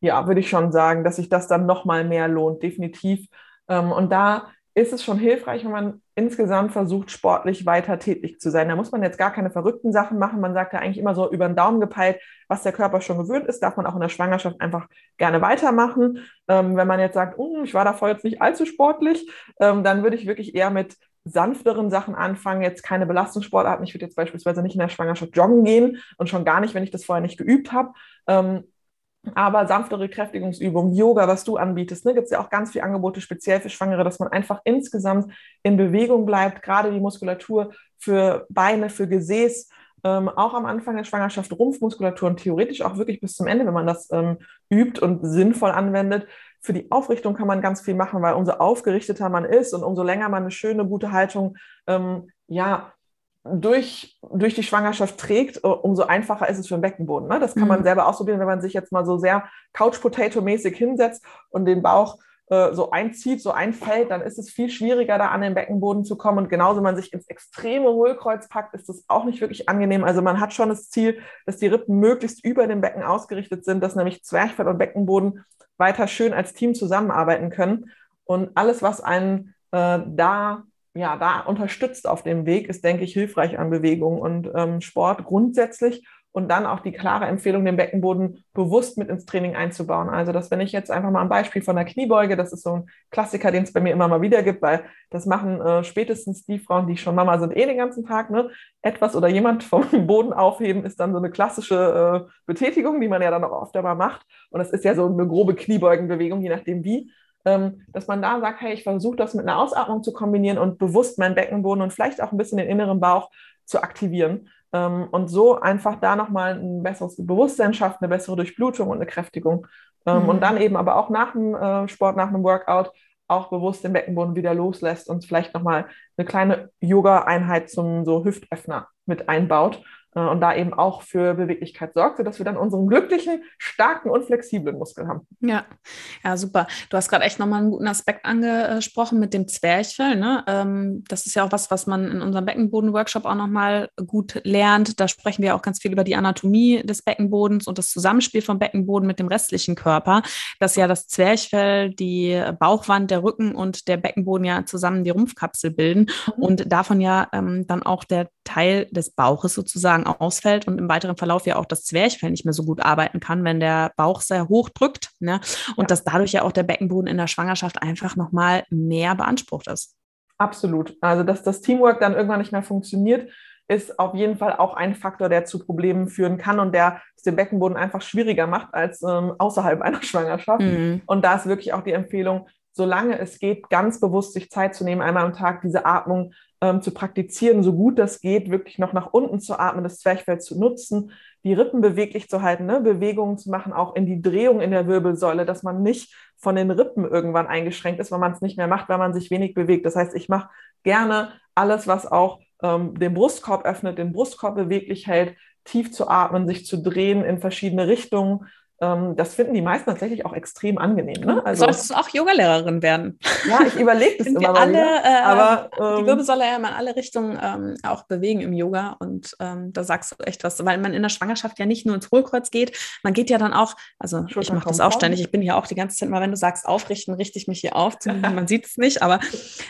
Ja, würde ich schon sagen, dass sich das dann noch mal mehr lohnt, definitiv und da ist es schon hilfreich, wenn man insgesamt versucht, sportlich weiter tätig zu sein. Da muss man jetzt gar keine verrückten Sachen machen. Man sagt ja eigentlich immer so über den Daumen gepeilt, was der Körper schon gewöhnt ist, darf man auch in der Schwangerschaft einfach gerne weitermachen. Ähm, wenn man jetzt sagt, oh, ich war davor jetzt nicht allzu sportlich, ähm, dann würde ich wirklich eher mit sanfteren Sachen anfangen, jetzt keine Belastungssportarten. Ich würde jetzt beispielsweise nicht in der Schwangerschaft joggen gehen und schon gar nicht, wenn ich das vorher nicht geübt habe. Ähm, aber sanftere Kräftigungsübungen, Yoga, was du anbietest, ne, gibt es ja auch ganz viele Angebote speziell für Schwangere, dass man einfach insgesamt in Bewegung bleibt, gerade die Muskulatur für Beine, für Gesäß, ähm, auch am Anfang der Schwangerschaft Rumpfmuskulatur und theoretisch auch wirklich bis zum Ende, wenn man das ähm, übt und sinnvoll anwendet. Für die Aufrichtung kann man ganz viel machen, weil umso aufgerichteter man ist und umso länger man eine schöne, gute Haltung ähm, ja, durch, durch die Schwangerschaft trägt, umso einfacher ist es für den Beckenboden. Ne? Das kann mhm. man selber ausprobieren, wenn man sich jetzt mal so sehr Couch-Potato-mäßig hinsetzt und den Bauch äh, so einzieht, so einfällt, dann ist es viel schwieriger, da an den Beckenboden zu kommen. Und genauso, wenn man sich ins extreme Hohlkreuz packt, ist das auch nicht wirklich angenehm. Also man hat schon das Ziel, dass die Rippen möglichst über dem Becken ausgerichtet sind, dass nämlich Zwerchfell und Beckenboden weiter schön als Team zusammenarbeiten können. Und alles, was einen äh, da ja, da unterstützt auf dem Weg, ist, denke ich, hilfreich an Bewegung und ähm, Sport grundsätzlich und dann auch die klare Empfehlung, den Beckenboden bewusst mit ins Training einzubauen. Also, dass wenn ich jetzt einfach mal ein Beispiel von der Kniebeuge, das ist so ein Klassiker, den es bei mir immer mal wieder gibt, weil das machen äh, spätestens die Frauen, die schon Mama sind, eh den ganzen Tag, ne? Etwas oder jemand vom Boden aufheben ist dann so eine klassische äh, Betätigung, die man ja dann auch oft einmal macht. Und das ist ja so eine grobe Kniebeugenbewegung, je nachdem wie dass man da sagt, hey, ich versuche das mit einer Ausatmung zu kombinieren und bewusst meinen Beckenboden und vielleicht auch ein bisschen den inneren Bauch zu aktivieren ähm, und so einfach da nochmal ein besseres Bewusstsein schafft, eine bessere Durchblutung und eine Kräftigung. Ähm, mhm. Und dann eben aber auch nach dem äh, Sport, nach einem Workout auch bewusst den Beckenboden wieder loslässt und vielleicht nochmal eine kleine Yoga-Einheit zum so Hüftöffner mit einbaut. Äh, und da eben auch für Beweglichkeit sorgt, sodass wir dann unseren glücklichen, starken und flexiblen Muskel haben. Ja, ja, super. Du hast gerade echt nochmal einen guten Aspekt angesprochen mit dem Zwerchfell. Ne? Ähm, das ist ja auch was, was man in unserem Beckenboden-Workshop auch nochmal gut lernt. Da sprechen wir auch ganz viel über die Anatomie des Beckenbodens und das Zusammenspiel vom Beckenboden mit dem restlichen Körper, dass ja das Zwerchfell, die Bauchwand, der Rücken und der Beckenboden ja zusammen die Rumpfkapsel bilden mhm. und davon ja ähm, dann auch der Teil des Bauches sozusagen ausfällt und im weiteren Verlauf ja auch das Zwerchfell nicht mehr so gut arbeiten kann, wenn der Bauch sehr hoch drückt. Ne? Und ja. dass dadurch ja auch der Beckenboden in der Schwangerschaft einfach nochmal mehr beansprucht ist. Absolut. Also, dass das Teamwork dann irgendwann nicht mehr funktioniert, ist auf jeden Fall auch ein Faktor, der zu Problemen führen kann und der es den Beckenboden einfach schwieriger macht als ähm, außerhalb einer Schwangerschaft. Mhm. Und da ist wirklich auch die Empfehlung, solange es geht, ganz bewusst sich Zeit zu nehmen, einmal am Tag diese Atmung ähm, zu praktizieren, so gut das geht, wirklich noch nach unten zu atmen, das Zwerchfell zu nutzen, die Rippen beweglich zu halten, ne? Bewegungen zu machen, auch in die Drehung in der Wirbelsäule, dass man nicht von den Rippen irgendwann eingeschränkt ist, weil man es nicht mehr macht, weil man sich wenig bewegt. Das heißt, ich mache gerne alles, was auch ähm, den Brustkorb öffnet, den Brustkorb beweglich hält, tief zu atmen, sich zu drehen in verschiedene Richtungen das finden die meisten tatsächlich auch extrem angenehm. Ne? Also, Solltest du auch Yogalehrerin werden? Ja, ich überlege das immer alle, wieder, äh, aber ähm, die Wirbelsäule ja in alle Richtungen ähm, auch bewegen im Yoga und ähm, da sagst du echt was, weil man in der Schwangerschaft ja nicht nur ins Hohlkreuz geht, man geht ja dann auch, also ich mache das auch ständig, ich bin ja auch die ganze Zeit mal, wenn du sagst aufrichten, richte ich mich hier auf, man sieht es nicht, aber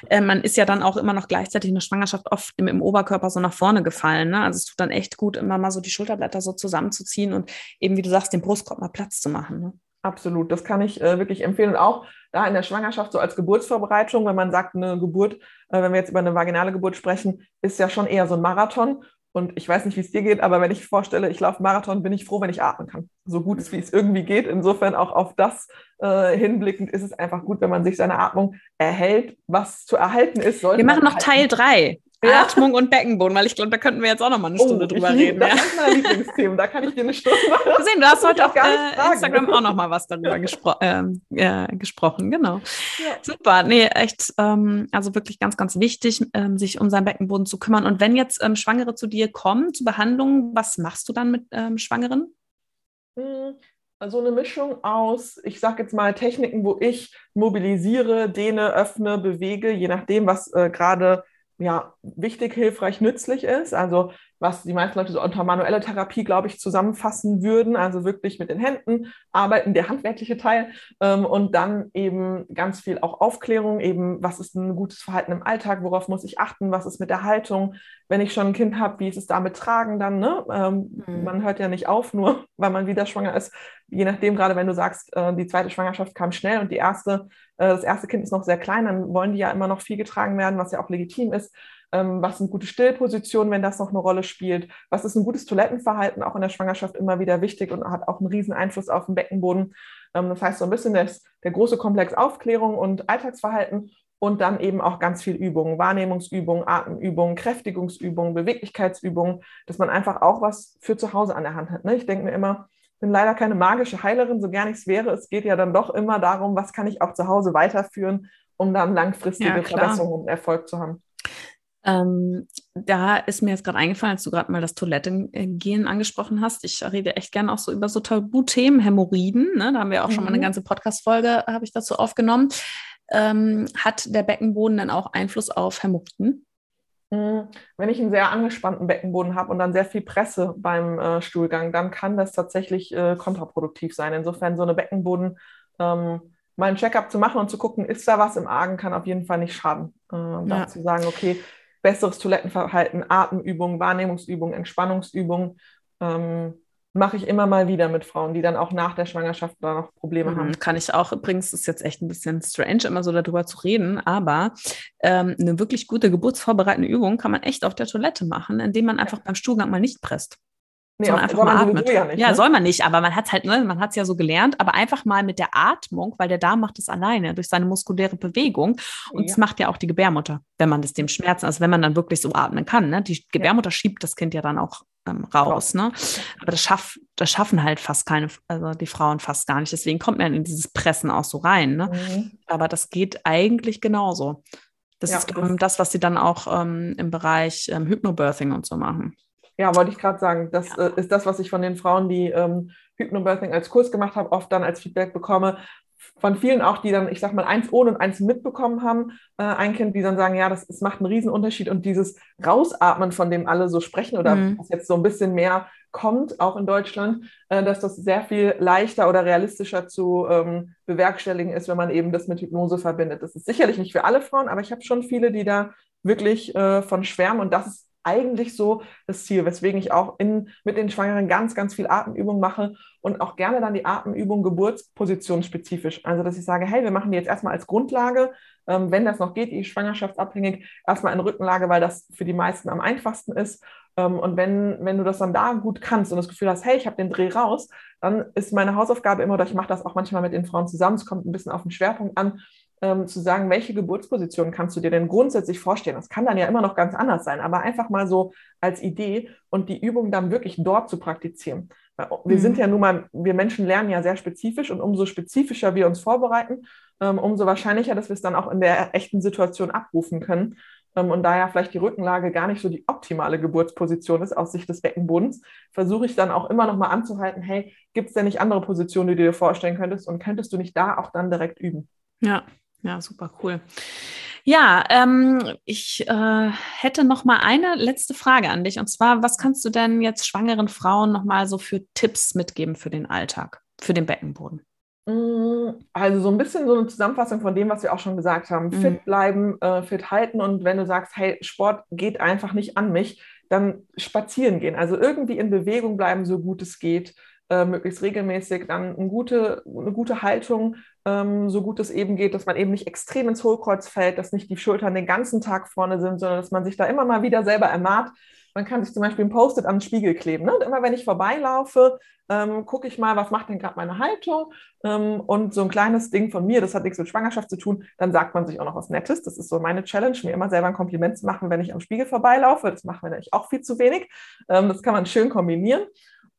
äh, man ist ja dann auch immer noch gleichzeitig in der Schwangerschaft oft im, im Oberkörper so nach vorne gefallen. Ne? Also es tut dann echt gut, immer mal so die Schulterblätter so zusammenzuziehen und eben, wie du sagst, den Brustkorb mal Platz zu machen. Ne? Absolut, das kann ich äh, wirklich empfehlen. Und auch da in der Schwangerschaft, so als Geburtsvorbereitung, wenn man sagt, eine Geburt, äh, wenn wir jetzt über eine vaginale Geburt sprechen, ist ja schon eher so ein Marathon. Und ich weiß nicht, wie es dir geht, aber wenn ich vorstelle, ich laufe Marathon, bin ich froh, wenn ich atmen kann. So gut es, wie es irgendwie geht. Insofern auch auf das äh, hinblickend ist es einfach gut, wenn man sich seine Atmung erhält. Was zu erhalten ist, sollte Wir machen noch Teil 3. Atmung und Beckenboden, weil ich glaube, da könnten wir jetzt auch noch mal eine oh, Stunde oh, drüber reden. Das ja. ist mein Lieblingsthema, da kann ich dir eine Stunde gesehen. Du hast heute auf äh, Instagram auch noch mal was darüber gespro äh, äh, gesprochen, genau. Ja. Super, nee, echt, ähm, also wirklich ganz, ganz wichtig, ähm, sich um seinen Beckenboden zu kümmern. Und wenn jetzt ähm, Schwangere zu dir kommen, zur Behandlung, was machst du dann mit ähm, Schwangeren? Hm, so eine Mischung aus, ich sage jetzt mal Techniken, wo ich mobilisiere, dehne, öffne, bewege, je nachdem, was äh, gerade ja, wichtig, hilfreich, nützlich ist. Also was die meisten Leute so unter manuelle Therapie, glaube ich, zusammenfassen würden. Also wirklich mit den Händen arbeiten, der handwerkliche Teil. Ähm, und dann eben ganz viel auch Aufklärung, eben was ist ein gutes Verhalten im Alltag, worauf muss ich achten, was ist mit der Haltung, wenn ich schon ein Kind habe, wie ist es damit tragen dann. Ne? Ähm, mhm. Man hört ja nicht auf, nur weil man wieder schwanger ist. Je nachdem, gerade wenn du sagst, äh, die zweite Schwangerschaft kam schnell und die erste äh, das erste Kind ist noch sehr klein, dann wollen die ja immer noch viel getragen werden, was ja auch legitim ist. Ähm, was sind gute Stillpositionen, wenn das noch eine Rolle spielt? Was ist ein gutes Toilettenverhalten auch in der Schwangerschaft immer wieder wichtig und hat auch einen riesen Einfluss auf den Beckenboden. Ähm, das heißt so ein bisschen das, der große Komplex Aufklärung und Alltagsverhalten und dann eben auch ganz viel Übungen, Wahrnehmungsübungen, Atemübungen, Kräftigungsübungen, Beweglichkeitsübungen, dass man einfach auch was für zu Hause an der Hand hat. Ne? Ich denke mir immer, bin leider keine magische Heilerin, so gern ich es wäre. Es geht ja dann doch immer darum, was kann ich auch zu Hause weiterführen, um dann langfristige ja, Verbesserungen und Erfolg zu haben. Ähm, da ist mir jetzt gerade eingefallen, als du gerade mal das Toilettengehen angesprochen hast. Ich rede echt gerne auch so über so Tabuthemen, Hämorrhoiden. Ne? Da haben wir auch mhm. schon mal eine mhm. ganze Podcast-Folge, habe ich dazu aufgenommen. Ähm, hat der Beckenboden dann auch Einfluss auf Hämorrhoiden? Hm, wenn ich einen sehr angespannten Beckenboden habe und dann sehr viel Presse beim äh, Stuhlgang, dann kann das tatsächlich äh, kontraproduktiv sein. Insofern so eine Beckenboden ähm, mal ein Checkup zu machen und zu gucken, ist da was im Argen, kann auf jeden Fall nicht schaden. Äh, ja. Da zu sagen, okay, besseres Toilettenverhalten, Atemübungen, Wahrnehmungsübungen, Entspannungsübungen. Ähm, mache ich immer mal wieder mit Frauen, die dann auch nach der Schwangerschaft da noch Probleme mhm, haben. Kann ich auch. Übrigens ist jetzt echt ein bisschen strange, immer so darüber zu reden, aber ähm, eine wirklich gute geburtsvorbereitende Übung kann man echt auf der Toilette machen, indem man einfach beim Stuhlgang mal nicht presst. Nee, sondern einfach mal atmet. Ja, nicht, ja ne? soll man nicht, aber man hat es halt, ne, man hat es ja so gelernt, aber einfach mal mit der Atmung, weil der Darm macht es alleine durch seine muskuläre Bewegung und es macht ja auch die Gebärmutter, wenn man das dem Schmerzen, also wenn man dann wirklich so atmen kann, ne? Die Gebärmutter ja. schiebt das Kind ja dann auch ähm, raus, ne? Aber das, schaff, das schaffen halt fast keine, also die Frauen fast gar nicht. Deswegen kommt man in dieses Pressen auch so rein, ne? Mhm. Aber das geht eigentlich genauso. Das ja, ist das, das, was sie dann auch ähm, im Bereich ähm, Hypnobirthing und so machen. Ja, wollte ich gerade sagen. Das ja. äh, ist das, was ich von den Frauen, die ähm, Hypnobirthing als Kurs gemacht haben, oft dann als Feedback bekomme. Von vielen auch, die dann, ich sag mal, eins ohne und eins mitbekommen haben, äh, ein Kind, die dann sagen, ja, das, das macht einen Riesenunterschied und dieses Rausatmen, von dem alle so sprechen oder mhm. was jetzt so ein bisschen mehr kommt, auch in Deutschland, äh, dass das sehr viel leichter oder realistischer zu ähm, bewerkstelligen ist, wenn man eben das mit Hypnose verbindet. Das ist sicherlich nicht für alle Frauen, aber ich habe schon viele, die da wirklich äh, von schwärmen und das ist eigentlich so das Ziel, weswegen ich auch in, mit den Schwangeren ganz, ganz viel Atemübung mache und auch gerne dann die Atemübung geburtspositionsspezifisch. Also, dass ich sage, hey, wir machen die jetzt erstmal als Grundlage, ähm, wenn das noch geht, die schwangerschaftsabhängig, erstmal in Rückenlage, weil das für die meisten am einfachsten ist. Ähm, und wenn, wenn du das dann da gut kannst und das Gefühl hast, hey, ich habe den Dreh raus, dann ist meine Hausaufgabe immer, oder ich mache das auch manchmal mit den Frauen zusammen, es kommt ein bisschen auf den Schwerpunkt an, ähm, zu sagen, welche Geburtsposition kannst du dir denn grundsätzlich vorstellen? Das kann dann ja immer noch ganz anders sein, aber einfach mal so als Idee und die Übung dann wirklich dort zu praktizieren. Wir mhm. sind ja nun mal, wir Menschen lernen ja sehr spezifisch und umso spezifischer wir uns vorbereiten, ähm, umso wahrscheinlicher, dass wir es dann auch in der echten Situation abrufen können. Ähm, und da ja vielleicht die Rückenlage gar nicht so die optimale Geburtsposition ist aus Sicht des Beckenbodens, versuche ich dann auch immer noch mal anzuhalten, hey, gibt es denn nicht andere Positionen, die du dir vorstellen könntest und könntest du nicht da auch dann direkt üben? Ja, ja, super cool. Ja, ähm, ich äh, hätte noch mal eine letzte Frage an dich. Und zwar, was kannst du denn jetzt schwangeren Frauen noch mal so für Tipps mitgeben für den Alltag, für den Beckenboden? Mm, also so ein bisschen so eine Zusammenfassung von dem, was wir auch schon gesagt haben. Mhm. Fit bleiben, äh, fit halten und wenn du sagst, hey, Sport geht einfach nicht an mich, dann spazieren gehen. Also irgendwie in Bewegung bleiben, so gut es geht, äh, möglichst regelmäßig. Dann eine gute, eine gute Haltung, ähm, so gut es eben geht, dass man eben nicht extrem ins Hohlkreuz fällt, dass nicht die Schultern den ganzen Tag vorne sind, sondern dass man sich da immer mal wieder selber ermahnt man kann sich zum Beispiel ein Post-it an den Spiegel kleben. Ne? Und immer wenn ich vorbeilaufe, ähm, gucke ich mal, was macht denn gerade meine Haltung? Ähm, und so ein kleines Ding von mir, das hat nichts mit Schwangerschaft zu tun, dann sagt man sich auch noch was Nettes. Das ist so meine Challenge, mir immer selber ein Kompliment zu machen, wenn ich am Spiegel vorbeilaufe. Das machen wir nämlich auch viel zu wenig. Ähm, das kann man schön kombinieren.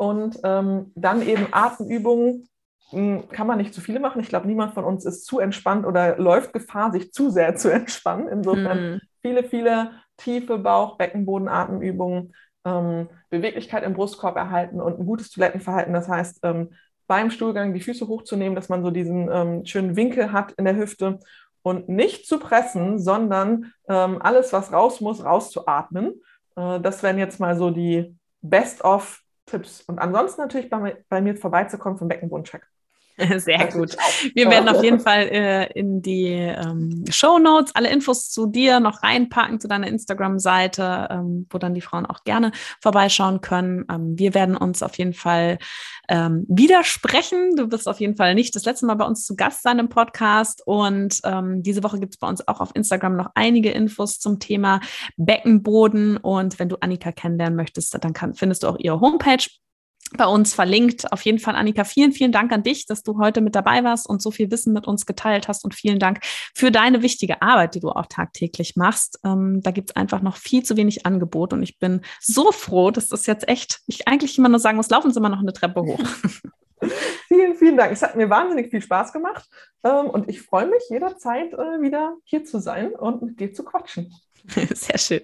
Und ähm, dann eben Atemübungen, hm, kann man nicht zu viele machen. Ich glaube, niemand von uns ist zu entspannt oder läuft Gefahr, sich zu sehr zu entspannen. Insofern mm. viele, viele tiefe Bauch-, Beckenboden, Atemübungen, ähm, Beweglichkeit im Brustkorb erhalten und ein gutes Toilettenverhalten. Das heißt, ähm, beim Stuhlgang die Füße hochzunehmen, dass man so diesen ähm, schönen Winkel hat in der Hüfte und nicht zu pressen, sondern ähm, alles, was raus muss, rauszuatmen. Äh, das wären jetzt mal so die Best-of-Tipps. Und ansonsten natürlich bei, bei mir vorbeizukommen vom Beckenbodencheck. Sehr gut. Wir werden auf jeden Fall äh, in die ähm, Show Notes alle Infos zu dir noch reinpacken, zu deiner Instagram-Seite, ähm, wo dann die Frauen auch gerne vorbeischauen können. Ähm, wir werden uns auf jeden Fall ähm, widersprechen. Du wirst auf jeden Fall nicht das letzte Mal bei uns zu Gast sein im Podcast. Und ähm, diese Woche gibt es bei uns auch auf Instagram noch einige Infos zum Thema Beckenboden. Und wenn du Annika kennenlernen möchtest, dann kann, findest du auch ihre Homepage bei uns verlinkt. Auf jeden Fall, Annika, vielen, vielen Dank an dich, dass du heute mit dabei warst und so viel Wissen mit uns geteilt hast. Und vielen Dank für deine wichtige Arbeit, die du auch tagtäglich machst. Ähm, da gibt es einfach noch viel zu wenig Angebot. Und ich bin so froh, dass das jetzt echt, ich eigentlich immer nur sagen muss, laufen Sie mal noch eine Treppe hoch. vielen, vielen Dank. Es hat mir wahnsinnig viel Spaß gemacht. Ähm, und ich freue mich jederzeit äh, wieder hier zu sein und mit dir zu quatschen. Sehr schön.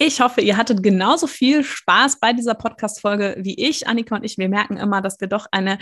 Ich hoffe, ihr hattet genauso viel Spaß bei dieser Podcast-Folge wie ich. Annika und ich, wir merken immer, dass wir doch eine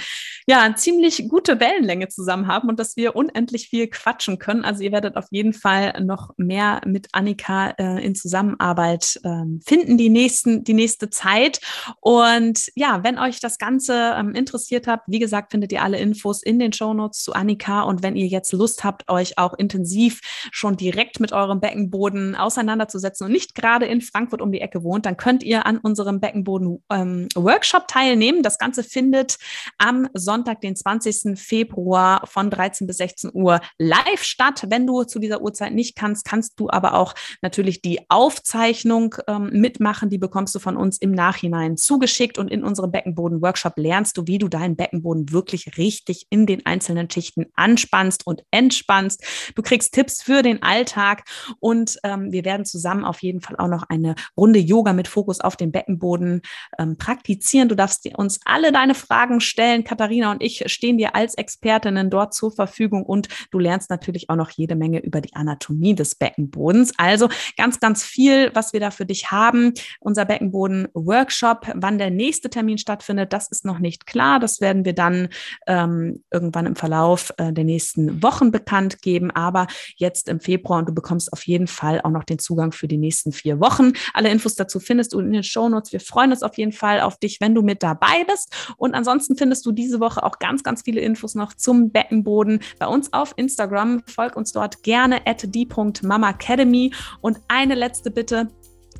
ja, ziemlich gute Wellenlänge zusammen haben und dass wir unendlich viel quatschen können. Also ihr werdet auf jeden Fall noch mehr mit Annika äh, in Zusammenarbeit äh, finden, die, nächsten, die nächste Zeit. Und ja, wenn euch das Ganze ähm, interessiert habt, wie gesagt, findet ihr alle Infos in den Shownotes zu Annika. Und wenn ihr jetzt Lust habt, euch auch intensiv schon direkt mit eurem Beckenboden auseinanderzusetzen und nicht gerade in Frankfurt um die Ecke wohnt, dann könnt ihr an unserem Beckenboden-Workshop ähm, teilnehmen. Das Ganze findet am Sonntag, den 20. Februar von 13 bis 16 Uhr live statt. Wenn du zu dieser Uhrzeit nicht kannst, kannst du aber auch natürlich die Aufzeichnung ähm, mitmachen. Die bekommst du von uns im Nachhinein zugeschickt und in unserem Beckenboden-Workshop lernst du, wie du deinen Beckenboden wirklich richtig in den einzelnen Schichten anspannst und entspannst. Du kriegst Tipps für den Alltag und ähm, wir werden zusammen auf jeden Fall auch noch ein eine Runde Yoga mit Fokus auf den Beckenboden ähm, praktizieren. Du darfst uns alle deine Fragen stellen. Katharina und ich stehen dir als Expertinnen dort zur Verfügung und du lernst natürlich auch noch jede Menge über die Anatomie des Beckenbodens. Also ganz, ganz viel, was wir da für dich haben. Unser Beckenboden-Workshop, wann der nächste Termin stattfindet, das ist noch nicht klar. Das werden wir dann ähm, irgendwann im Verlauf äh, der nächsten Wochen bekannt geben, aber jetzt im Februar und du bekommst auf jeden Fall auch noch den Zugang für die nächsten vier Wochen. Alle Infos dazu findest du in den Shownotes. Wir freuen uns auf jeden Fall auf dich, wenn du mit dabei bist. Und ansonsten findest du diese Woche auch ganz, ganz viele Infos noch zum Beckenboden bei uns auf Instagram. Folg uns dort gerne at die.mamacademy. Und eine letzte Bitte.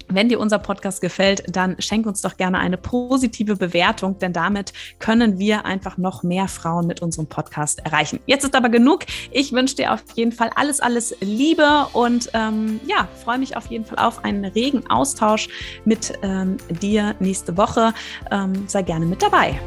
Wenn dir unser Podcast gefällt, dann schenk uns doch gerne eine positive Bewertung, denn damit können wir einfach noch mehr Frauen mit unserem Podcast erreichen. Jetzt ist aber genug. Ich wünsche dir auf jeden Fall alles, alles Liebe und ähm, ja, freue mich auf jeden Fall auf einen regen Austausch mit ähm, dir nächste Woche. Ähm, sei gerne mit dabei.